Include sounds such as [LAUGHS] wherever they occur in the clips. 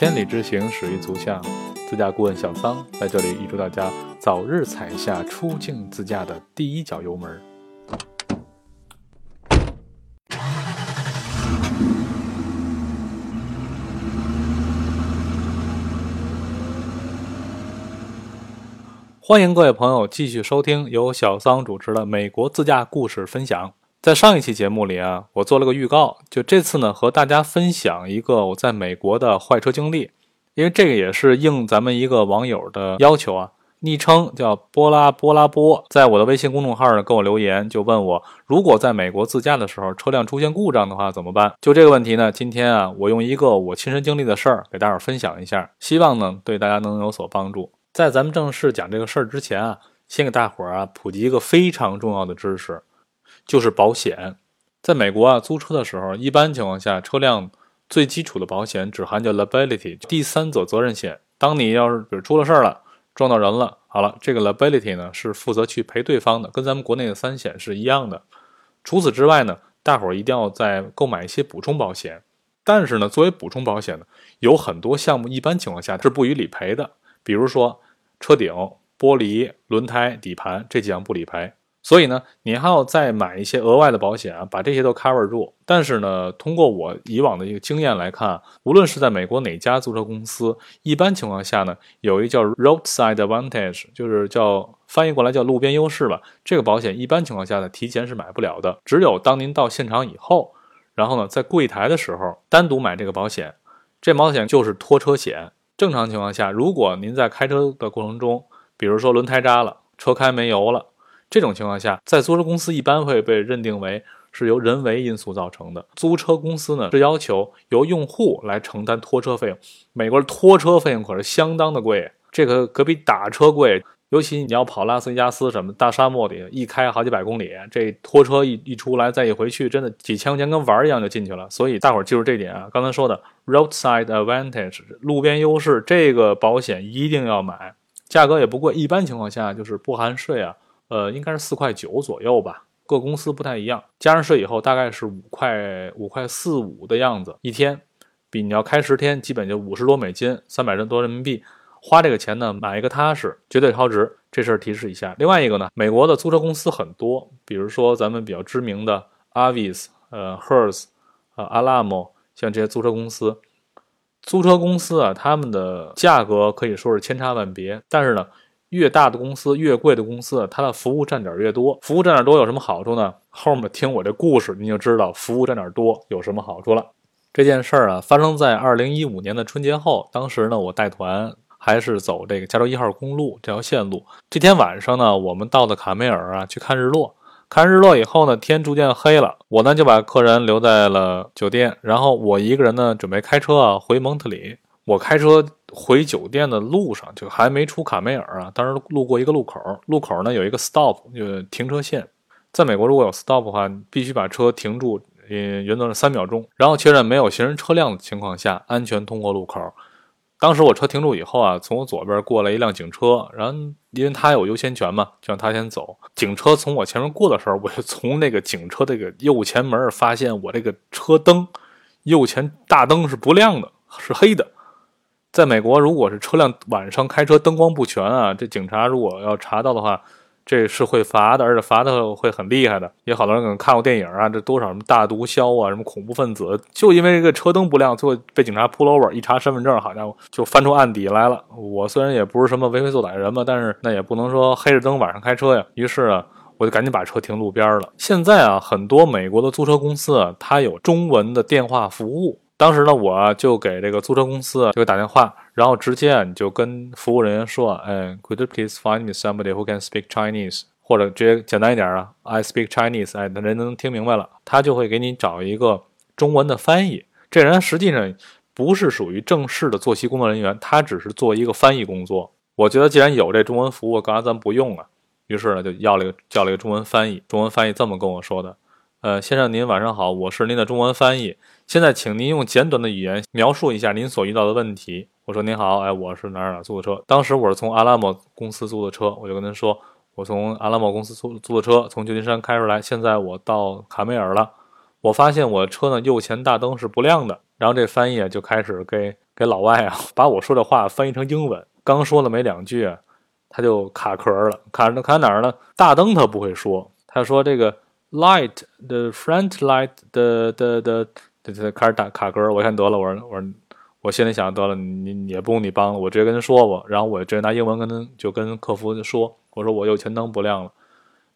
千里之行，始于足下。自驾顾问小桑在这里预祝大家早日踩下出境自驾的第一脚油门。欢迎各位朋友继续收听由小桑主持的美国自驾故事分享。在上一期节目里啊，我做了个预告，就这次呢，和大家分享一个我在美国的坏车经历。因为这个也是应咱们一个网友的要求啊，昵称叫波拉波拉波，在我的微信公众号呢给我留言，就问我如果在美国自驾的时候车辆出现故障的话怎么办？就这个问题呢，今天啊，我用一个我亲身经历的事儿给大伙儿分享一下，希望呢对大家能有所帮助。在咱们正式讲这个事儿之前啊，先给大伙儿啊普及一个非常重要的知识，就是保险。在美国啊，租车的时候，一般情况下车辆。最基础的保险只含叫 liability，第三者责任险。当你要是比如出了事儿了，撞到人了，好了，这个 liability 呢是负责去赔对方的，跟咱们国内的三险是一样的。除此之外呢，大伙儿一定要再购买一些补充保险。但是呢，作为补充保险呢，有很多项目一般情况下是不予理赔的，比如说车顶、玻璃、轮胎、底盘这几项不理赔。所以呢，你还要再买一些额外的保险啊，把这些都 cover 住。但是呢，通过我以往的一个经验来看，无论是在美国哪家租车公司，一般情况下呢，有一个叫 roadside advantage，就是叫翻译过来叫路边优势吧。这个保险一般情况下呢，提前是买不了的，只有当您到现场以后，然后呢，在柜台的时候单独买这个保险。这保险就是拖车险。正常情况下，如果您在开车的过程中，比如说轮胎扎了，车开没油了。这种情况下，在租车公司一般会被认定为是由人为因素造成的。租车公司呢是要求由用户来承担拖车费用。美国的拖车费用可是相当的贵，这个可比打车贵。尤其你要跑拉斯维加斯什么大沙漠里，一开好几百公里，这拖车一一出来再一回去，真的几千块钱跟玩儿一样就进去了。所以大伙儿记住这点啊，刚才说的 roadside advantage 路边优势这个保险一定要买，价格也不贵，一般情况下就是不含税啊。呃，应该是四块九左右吧，各公司不太一样。加上税以后，大概是五块五块四五的样子一天，比你要开十天，基本就五十多美金，三百多人民币。花这个钱呢，买一个踏实，绝对超值。这事儿提示一下。另外一个呢，美国的租车公司很多，比如说咱们比较知名的 Avis、呃 Hertz、呃 Alamo，像这些租车公司。租车公司啊，他们的价格可以说是千差万别，但是呢。越大的公司，越贵的公司，它的服务站点越多。服务站点多有什么好处呢？后面听我这故事，你就知道服务站点多有什么好处了。这件事儿啊，发生在二零一五年的春节后。当时呢，我带团还是走这个加州一号公路这条线路。这天晚上呢，我们到的卡梅尔啊，去看日落。看日落以后呢，天逐渐黑了，我呢就把客人留在了酒店，然后我一个人呢准备开车啊回蒙特里。我开车。回酒店的路上，就还没出卡梅尔啊，当时路过一个路口，路口呢有一个 stop，就停车线。在美国，如果有 stop 的话，必须把车停住，嗯，原则是三秒钟，然后确认没有行人车辆的情况下，安全通过路口。当时我车停住以后啊，从我左边过来一辆警车，然后因为他有优先权嘛，就让他先走。警车从我前面过的时候，我就从那个警车这个右前门发现我这个车灯右前大灯是不亮的，是黑的。在美国，如果是车辆晚上开车灯光不全啊，这警察如果要查到的话，这是会罚的，而且罚的会很厉害的。也好多人可能看过电影啊，这多少什么大毒枭啊，什么恐怖分子，就因为这个车灯不亮，最后被警察 pull over，一查身份证，好家伙，就翻出案底来了。我虽然也不是什么为非作歹的人吧，但是那也不能说黑着灯晚上开车呀。于是啊，我就赶紧把车停路边了。现在啊，很多美国的租车公司啊，它有中文的电话服务。当时呢，我就给这个租车公司就打电话，然后直接你就跟服务人员说，哎，Could you please find me somebody who can speak Chinese？或者直接简单一点啊，I speak Chinese，哎，那人能听明白了，他就会给你找一个中文的翻译。这人实际上不是属于正式的坐席工作人员，他只是做一个翻译工作。我觉得既然有这中文服务，干嘛咱不用啊？于是呢，就要了一个叫了一个中文翻译。中文翻译这么跟我说的。呃，先生您晚上好，我是您的中文翻译。现在请您用简短的语言描述一下您所遇到的问题。我说您好，哎，我是哪儿哪儿租的车。当时我是从阿拉莫公司租的车，我就跟他说，我从阿拉莫公司租租的车，从旧金山开出来，现在我到卡梅尔了。我发现我的车呢右前大灯是不亮的。然后这翻译就开始给给老外啊 [LAUGHS] 把我说的话翻译成英文，刚说了没两句，他就卡壳了，卡卡哪儿呢？大灯他不会说，他说这个 light the front light 的的的，这开始打卡壳，我看得了，我说我说我心里想得了，你也不用你帮，我直接跟他说吧，然后我直接拿英文跟他就跟客服说，我说我右前灯不亮了。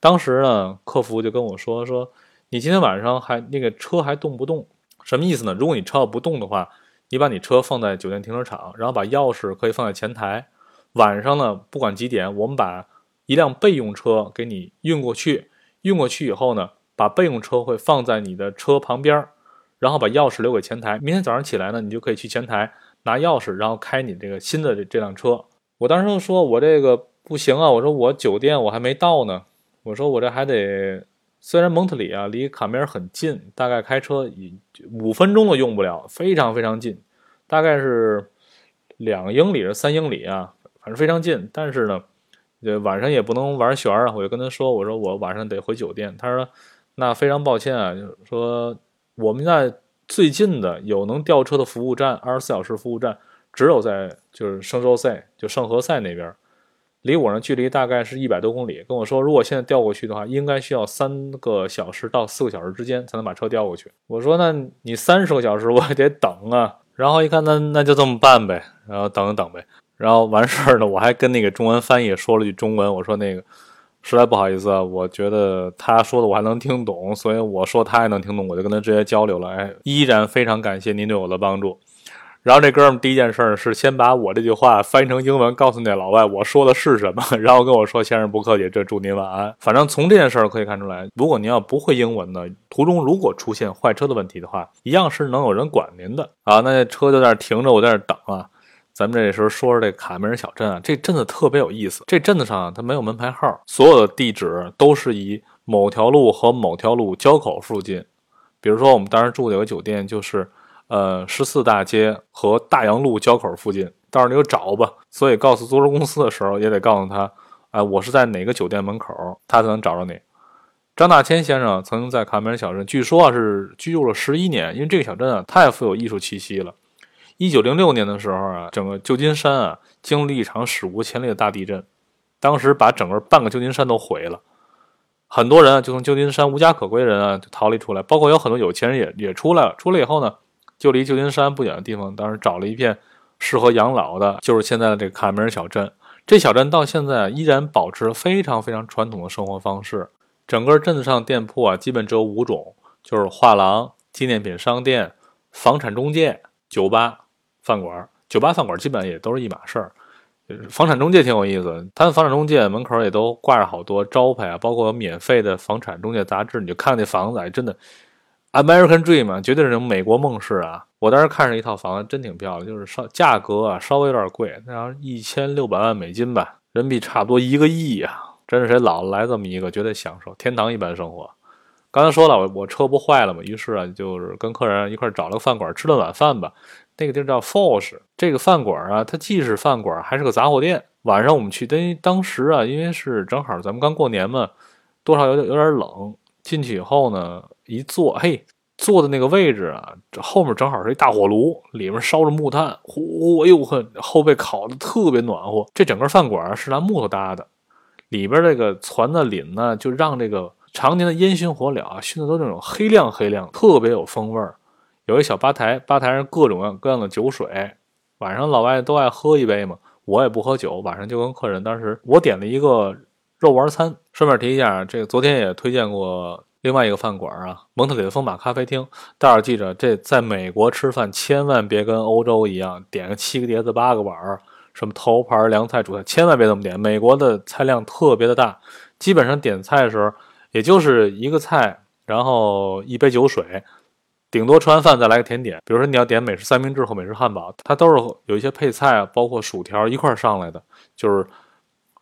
当时呢，客服就跟我说说，你今天晚上还那个车还动不动？什么意思呢？如果你车要不动的话，你把你车放在酒店停车场，然后把钥匙可以放在前台。晚上呢，不管几点，我们把一辆备用车给你运过去。运过去以后呢，把备用车会放在你的车旁边，然后把钥匙留给前台。明天早上起来呢，你就可以去前台拿钥匙，然后开你这个新的这这辆车。我当时就说，我这个不行啊，我说我酒店我还没到呢。我说我这还得，虽然蒙特里啊离卡梅尔很近，大概开车五分钟都用不了，非常非常近，大概是两英里是三英里啊，反正非常近。但是呢，呃晚上也不能玩旋啊，我就跟他说，我说我晚上得回酒店。他说那非常抱歉啊，就是说我们在最近的有能调车的服务站，二十四小时服务站只有在就是圣周塞，就圣何塞那边。离我呢距离大概是一百多公里，跟我说如果现在调过去的话，应该需要三个小时到四个小时之间才能把车调过去。我说那你三十个小时 [LAUGHS] 我也得等啊。然后一看那那就这么办呗，然后等等呗。然后完事儿呢，我还跟那个中文翻译说了句中文，我说那个实在不好意思啊，我觉得他说的我还能听懂，所以我说他也能听懂，我就跟他直接交流了。哎，依然非常感谢您对我的帮助。然后这哥们第一件事是先把我这句话翻译成英文，告诉那老外我说的是什么，[LAUGHS] 然后跟我说：“先生不客气，这祝您晚安。”反正从这件事可以看出来，如果您要不会英文呢，途中如果出现坏车的问题的话，一样是能有人管您的啊。那车就在那停着，我在那等啊。咱们这时候说说这卡梅尔小镇啊，这镇子特别有意思。这镇子上它没有门牌号，所有的地址都是以某条路和某条路交口附近。比如说我们当时住的有个酒店就是。呃，十四大街和大洋路交口附近，到时候你就找吧。所以告诉租车公司的时候，也得告诉他，哎，我是在哪个酒店门口，他才能找着你。张大千先生曾经在卡梅尔小镇，据说啊是居住了十一年，因为这个小镇啊太富有艺术气息了。一九零六年的时候啊，整个旧金山啊经历一场史无前例的大地震，当时把整个半个旧金山都毁了，很多人啊就从旧金山无家可归人啊就逃离出来，包括有很多有钱人也也出来了。出来以后呢。就离旧金山不远的地方，当时找了一片适合养老的，就是现在的这个卡梅尔小镇。这小镇到现在依然保持非常非常传统的生活方式。整个镇子上店铺啊，基本只有五种，就是画廊、纪念品商店、房产中介、酒吧、饭馆。酒吧、饭馆基本也都是一码事儿。房产中介挺有意思，他们房产中介门口也都挂着好多招牌啊，包括免费的房产中介杂志。你就看那房子，哎，真的。American Dream 嘛，绝对是那种美国梦式啊！我当时看上一套房子，真挺漂亮，就是稍价格啊稍微有点贵，那要一千六百万美金吧，人民币差不多一个亿呀！真是谁老了来这么一个，绝对享受天堂一般生活。刚才说了，我我车不坏了嘛，于是啊，就是跟客人一块找了个饭馆吃顿晚饭吧。那个地儿叫 Fosh，这个饭馆啊，它既是饭馆，还是个杂货店。晚上我们去，等于当时啊，因为是正好咱们刚过年嘛，多少有点有点冷。进去以后呢，一坐，嘿，坐的那个位置啊，这后面正好是一大火炉，里面烧着木炭，呼，哎呦呵，后背烤的特别暖和。这整个饭馆是拿木头搭的，里边这个攒的檩呢，就让这个常年的烟熏火燎啊，熏的都那种黑亮黑亮，特别有风味儿。有一小吧台，吧台上各种各样的酒水，晚上老外都爱喝一杯嘛，我也不喝酒，晚上就跟客人，当时我点了一个。肉丸餐，顺便提一下，这个昨天也推荐过另外一个饭馆啊，蒙特里的风马咖啡厅。大伙记着，这在美国吃饭千万别跟欧洲一样，点个七个碟子八个碗儿，什么头盘、凉菜、主菜，千万别这么点。美国的菜量特别的大，基本上点菜的时候也就是一个菜，然后一杯酒水，顶多吃完饭再来个甜点。比如说你要点美式三明治或美式汉堡，它都是有一些配菜啊，包括薯条一块上来的，就是。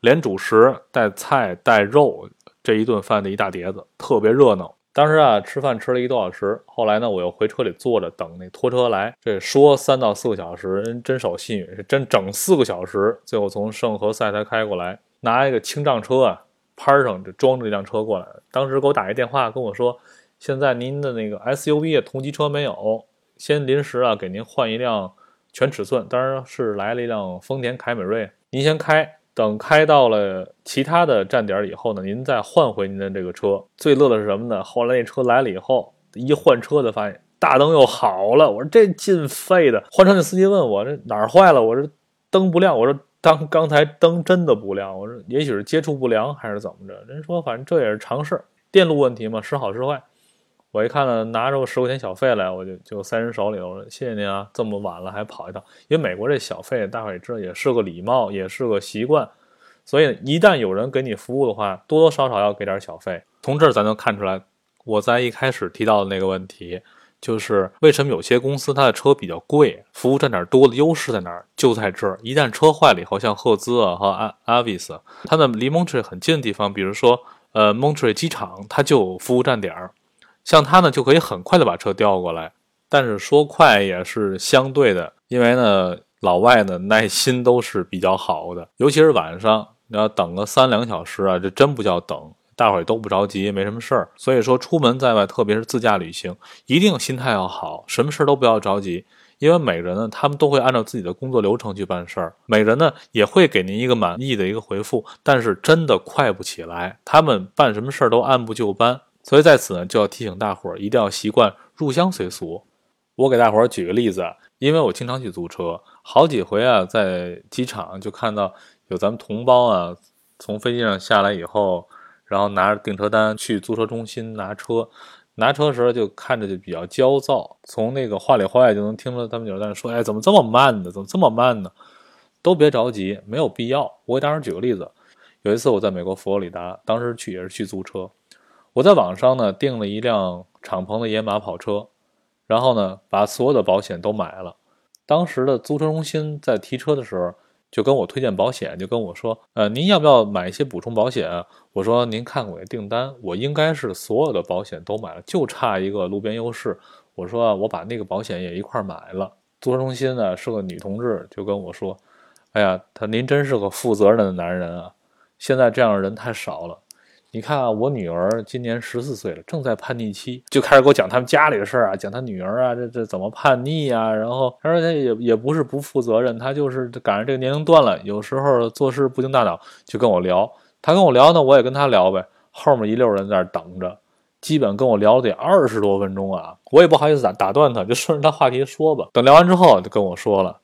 连主食带菜带肉，这一顿饭的一大碟子，特别热闹。当时啊，吃饭吃了一个多小时，后来呢，我又回车里坐着等那拖车来。这说三到四个小时，人真守信誉，是真整四个小时。最后从圣何塞才开过来，拿一个清障车啊，拍上就装着一辆车过来。当时给我打一电话跟我说，现在您的那个 SUV 同级车没有，先临时啊给您换一辆全尺寸，当然是来了一辆丰田凯美瑞。您先开，等开到了其他的站点以后呢，您再换回您的这个车。最乐的是什么呢？后来那车来了以后，一换车的发现大灯又好了。我说这进废的。换车那司机问我这哪儿坏了？我说灯不亮。我说当刚才灯真的不亮。我说也许是接触不良还是怎么着？人说反正这也是常事儿，电路问题嘛，时好时坏。我一看呢，拿着十块钱小费来，我就就塞人手里了。我说谢谢您啊，这么晚了还跑一趟。因为美国这小费，大伙也知道，也是个礼貌，也是个习惯。所以一旦有人给你服务的话，多多少少要给点小费。从这儿咱能看出来，我在一开始提到的那个问题，就是为什么有些公司它的车比较贵，服务站点多的优势在哪儿？就在这儿。一旦车坏了以后，像赫兹啊和阿阿维斯，它的离 Montreal 很近的地方，比如说呃 Montreal 机场，它就有服务站点儿。像他呢，就可以很快的把车调过来，但是说快也是相对的，因为呢，老外呢耐心都是比较好的，尤其是晚上，你要等个三两小时啊，这真不叫等，大伙也都不着急，没什么事儿。所以说出门在外，特别是自驾旅行，一定心态要好，什么事儿都不要着急，因为每个人呢，他们都会按照自己的工作流程去办事儿，每人呢也会给您一个满意的一个回复，但是真的快不起来，他们办什么事儿都按部就班。所以在此呢，就要提醒大伙儿一定要习惯入乡随俗。我给大伙儿举个例子啊，因为我经常去租车，好几回啊，在机场就看到有咱们同胞啊，从飞机上下来以后，然后拿着订车单去租车中心拿车，拿车的时候就看着就比较焦躁，从那个话里话外就能听到他们有人在说：“哎，怎么这么慢呢？怎么这么慢呢？”都别着急，没有必要。我给大伙举个例子，有一次我在美国佛罗里达，当时去也是去租车。我在网上呢订了一辆敞篷的野马跑车，然后呢把所有的保险都买了。当时的租车中心在提车的时候就跟我推荐保险，就跟我说：“呃，您要不要买一些补充保险？”我说：“您看我的订单，我应该是所有的保险都买了，就差一个路边优势。”我说：“我把那个保险也一块买了。”租车中心呢是个女同志，就跟我说：“哎呀，他您真是个负责任的男人啊！现在这样的人太少了。”你看啊，我女儿今年十四岁了，正在叛逆期，就开始给我讲他们家里的事儿啊，讲他女儿啊，这这怎么叛逆啊？然后他说他也也不是不负责任，他就是赶上这个年龄段了，有时候做事不经大脑，就跟我聊。他跟我聊呢，我也跟他聊呗。后面一溜人在那等着，基本跟我聊得二十多分钟啊，我也不好意思打打断他，就顺着他话题说吧。等聊完之后，就跟我说了，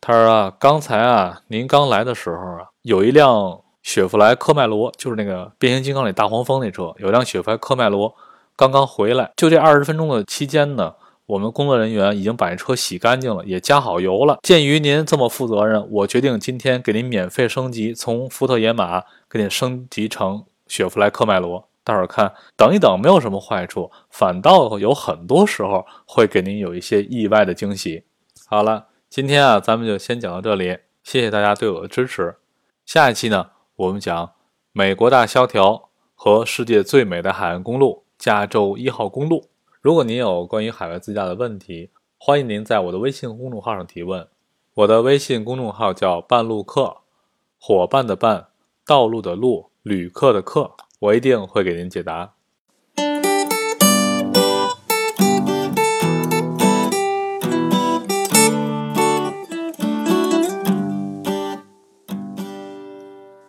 他说啊，刚才啊，您刚来的时候啊，有一辆。雪佛兰科迈罗就是那个变形金刚里大黄蜂那车，有辆雪佛兰科迈罗刚刚回来，就这二十分钟的期间呢，我们工作人员已经把这车洗干净了，也加好油了。鉴于您这么负责任，我决定今天给您免费升级，从福特野马给您升级成雪佛兰科迈罗。大伙儿看，等一等没有什么坏处，反倒有很多时候会给您有一些意外的惊喜。好了，今天啊，咱们就先讲到这里，谢谢大家对我的支持。下一期呢？我们讲美国大萧条和世界最美的海岸公路——加州一号公路。如果您有关于海外自驾的问题，欢迎您在我的微信公众号上提问。我的微信公众号叫“半路客”，伙伴的伴，道路的路，旅客的客，我一定会给您解答。